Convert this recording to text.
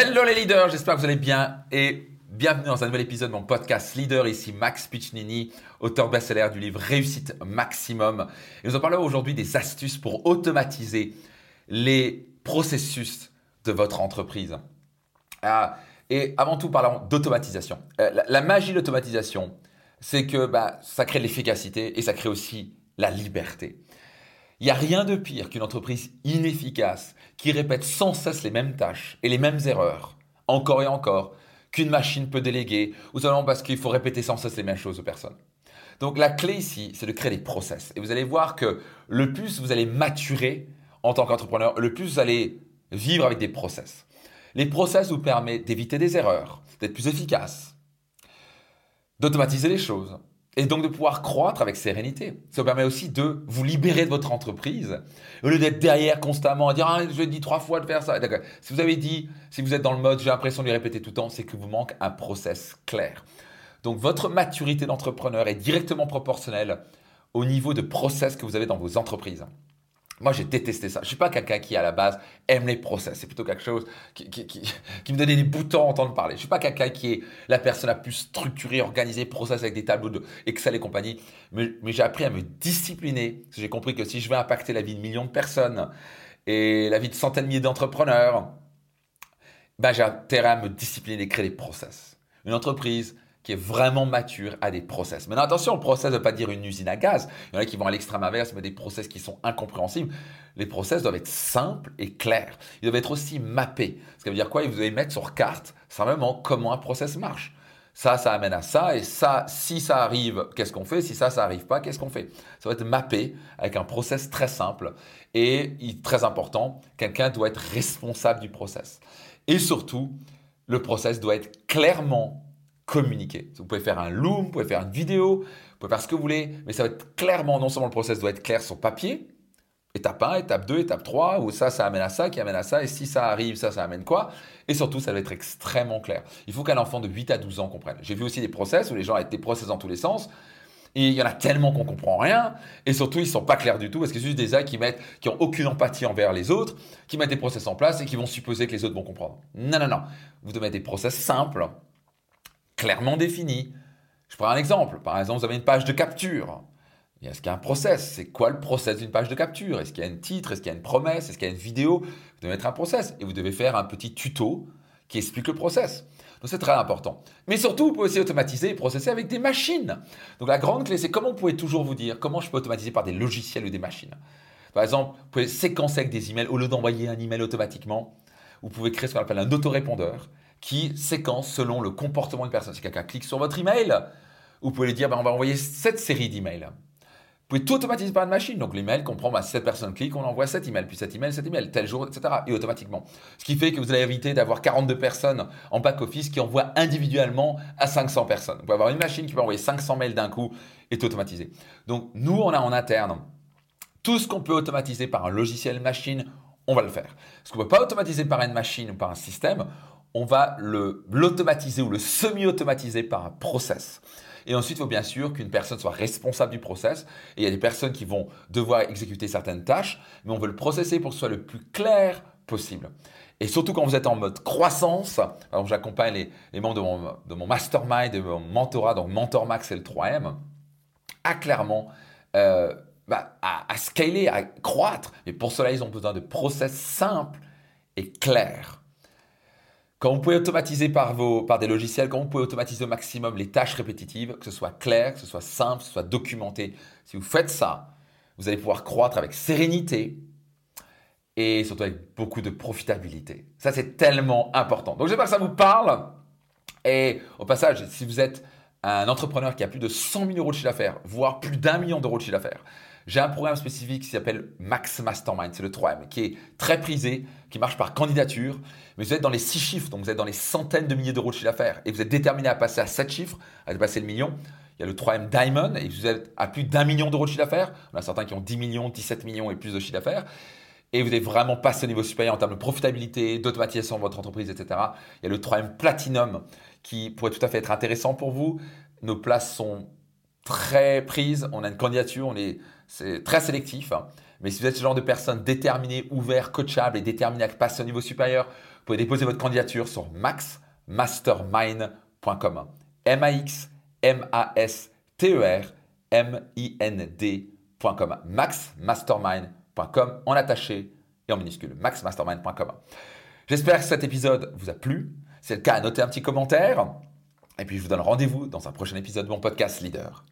Hello les leaders, j'espère que vous allez bien et bienvenue dans un nouvel épisode de mon podcast Leader. Ici Max Piccinini, auteur best-seller du livre Réussite Maximum. Et nous en parlons aujourd'hui des astuces pour automatiser les processus de votre entreprise. Ah, et avant tout, parlons d'automatisation. Euh, la, magie de l'automatisation, c'est que bah, ça crée l'efficacité et ça crée aussi la liberté. Il n'y a rien de pire qu'une entreprise inefficace qui répète sans cesse les mêmes tâches et les mêmes erreurs, encore et encore, qu'une machine peut déléguer, ou seulement parce qu'il faut répéter sans cesse les mêmes choses aux personnes. Donc la clé ici, c'est de créer des process. Et vous allez voir que le plus vous allez maturer en tant qu'entrepreneur, le plus vous allez vivre avec des process. Les process vous permettent d'éviter des erreurs, d'être plus efficace, d'automatiser les choses, et donc de pouvoir croître avec sérénité. Ça vous permet aussi de vous libérer de votre entreprise au lieu d'être derrière constamment à dire ah, je dit trois fois de faire ça. Si vous avez dit, si vous êtes dans le mode j'ai l'impression de lui répéter tout le temps, c'est que vous manque un process clair. Donc votre maturité d'entrepreneur est directement proportionnelle au niveau de process que vous avez dans vos entreprises. Moi, j'ai détesté ça. Je suis pas quelqu'un qui, à la base, aime les process. C'est plutôt quelque chose qui, me donnait des boutons à entendre parler. Je suis pas quelqu'un qui est la personne la plus structurée, organisée, process avec des tableaux de Excel et compagnie. Mais, j'ai appris à me discipliner. J'ai compris que si je veux impacter la vie de millions de personnes et la vie de centaines de milliers d'entrepreneurs, ben, j'ai intérêt à me discipliner et créer des process. Une entreprise, qui est vraiment mature à des process. Maintenant, attention, le process ne veut pas dire une usine à gaz. Il y en a qui vont à l'extrême inverse, mais des process qui sont incompréhensibles. Les process doivent être simples et clairs. Ils doivent être aussi mappés. Ça veut dire quoi? Vous devez mettre sur carte simplement comment un process marche. Ça, ça amène à ça, et ça, si ça arrive, qu'est-ce qu'on fait? Si ça, ça arrive pas, qu'est-ce qu'on fait? Ça va être mappé avec un process très simple. Et très important, quelqu'un doit être responsable du process. Et surtout, le process doit être clairement communiquer. Vous pouvez faire un loom, vous pouvez faire une vidéo, vous pouvez faire ce que vous voulez, mais ça va être clairement, non seulement le process doit être clair sur papier, étape 1, étape 2, étape 3, où ça, ça amène à ça, qui amène à ça, et si ça arrive, ça, ça amène quoi Et surtout, ça doit être extrêmement clair. Il faut qu'un enfant de 8 à 12 ans comprenne. J'ai vu aussi des process où les gens des process dans tous les sens, et il y en a tellement qu'on comprend rien, et surtout ils sont pas clairs du tout parce que c'est juste des gens qui mettent, qui ont aucune empathie envers les autres, qui mettent des process en place et qui vont supposer que les autres vont comprendre. Non, non, non. Vous devez mettre des process simples, clairement défini. Je prends un exemple. Par exemple, vous avez une page de capture. Est-ce qu'il y a un process? C'est quoi le process d'une page de capture? Est-ce qu'il y a un titre? Est-ce qu'il y a une promesse? Est-ce qu'il y a une vidéo? Vous devez mettre un process et vous devez faire un petit tuto qui explique le process. Donc c'est très important. Mais surtout, vous pouvez aussi automatiser et processer avec des machines. Donc la grande clé, c'est comment vous pouvez toujours vous dire comment je peux automatiser par des logiciels ou des machines. Par exemple, vous pouvez séquencer avec des emails au lieu d'envoyer un email automatiquement. Vous pouvez créer ce qu'on appelle un autorépondeur qui séquence selon le comportement d'une personne. Si quelqu'un clique sur votre email, vous pouvez lui dire ben, on va envoyer cette série d'emails. Vous pouvez tout automatiser par une machine. Donc l'email comprend ben, cette personne clique, on envoie cet email, puis cet email, cet email, tel jour, etc. Et automatiquement. Ce qui fait que vous allez éviter d'avoir 42 personnes en back-office qui envoient individuellement à 500 personnes. Vous pouvez avoir une machine qui peut envoyer 500 mails d'un coup et tout automatiser. Donc nous, on a en interne tout ce qu'on peut automatiser par un logiciel machine, on va le faire. Ce qu'on ne peut pas automatiser par une machine ou par un système, on va l'automatiser ou le semi-automatiser par un process. Et ensuite, il faut bien sûr qu'une personne soit responsable du process. Et il y a des personnes qui vont devoir exécuter certaines tâches, mais on veut le processer pour que ce soit le plus clair possible. Et surtout quand vous êtes en mode croissance, j'accompagne les, membres de mon, mastermind, de mon mentorat, donc Mentor Max et le 3M, à clairement euh, bah, à, à scaler, à croître. Mais pour cela, ils ont besoin de process simples et clairs. Quand vous pouvez automatiser par, vos, par des logiciels, quand vous pouvez automatiser au maximum les tâches répétitives, que ce soit clair, que ce soit simple, que ce soit documenté, si vous faites ça, vous allez pouvoir croître avec sérénité et surtout avec beaucoup de profitabilité. Ça, c'est tellement important. Donc, j'espère que ça vous parle. Et au passage, si vous êtes un entrepreneur qui a plus de 100 000 euros de chiffre d'affaires, voire plus d'un million d'euros de chiffre d'affaires, j'ai un programme spécifique qui s'appelle Max Mastermind, c'est le 3M, qui est très prisé, qui marche par candidature, mais vous êtes dans les 6 chiffres, donc vous êtes dans les centaines de milliers d'euros de chiffre d'affaires, et vous êtes déterminé à passer à 7 chiffres, à dépasser le million. Il y a le 3M Diamond, et vous êtes à plus d'un million d'euros de chiffre d'affaires. On a certains qui ont 10 millions, 17 millions et plus de chiffre d'affaires. Et vous êtes vraiment passé au niveau supérieur en termes de profitabilité, d'automatisation de votre entreprise, etc. Il y a le 3M Platinum qui pourrait tout à fait être intéressant pour vous. Nos places sont très prise, on a une candidature, on est, c'est très sélectif. Hein. Mais si vous êtes ce genre de personne déterminée, ouvert, coachable et déterminé à passer au niveau supérieur, vous pouvez déposer votre candidature sur maxmastermind.com. M-A-X-M-A-S-T-E-R-M-I-N-D.com. maxmastermind.com en attaché et en minuscule. maxmastermind.com. J'espère que cet épisode vous a plu. C'est le cas, notez un petit commentaire. Et puis je vous donne rendez-vous dans un prochain épisode de mon podcast Leader.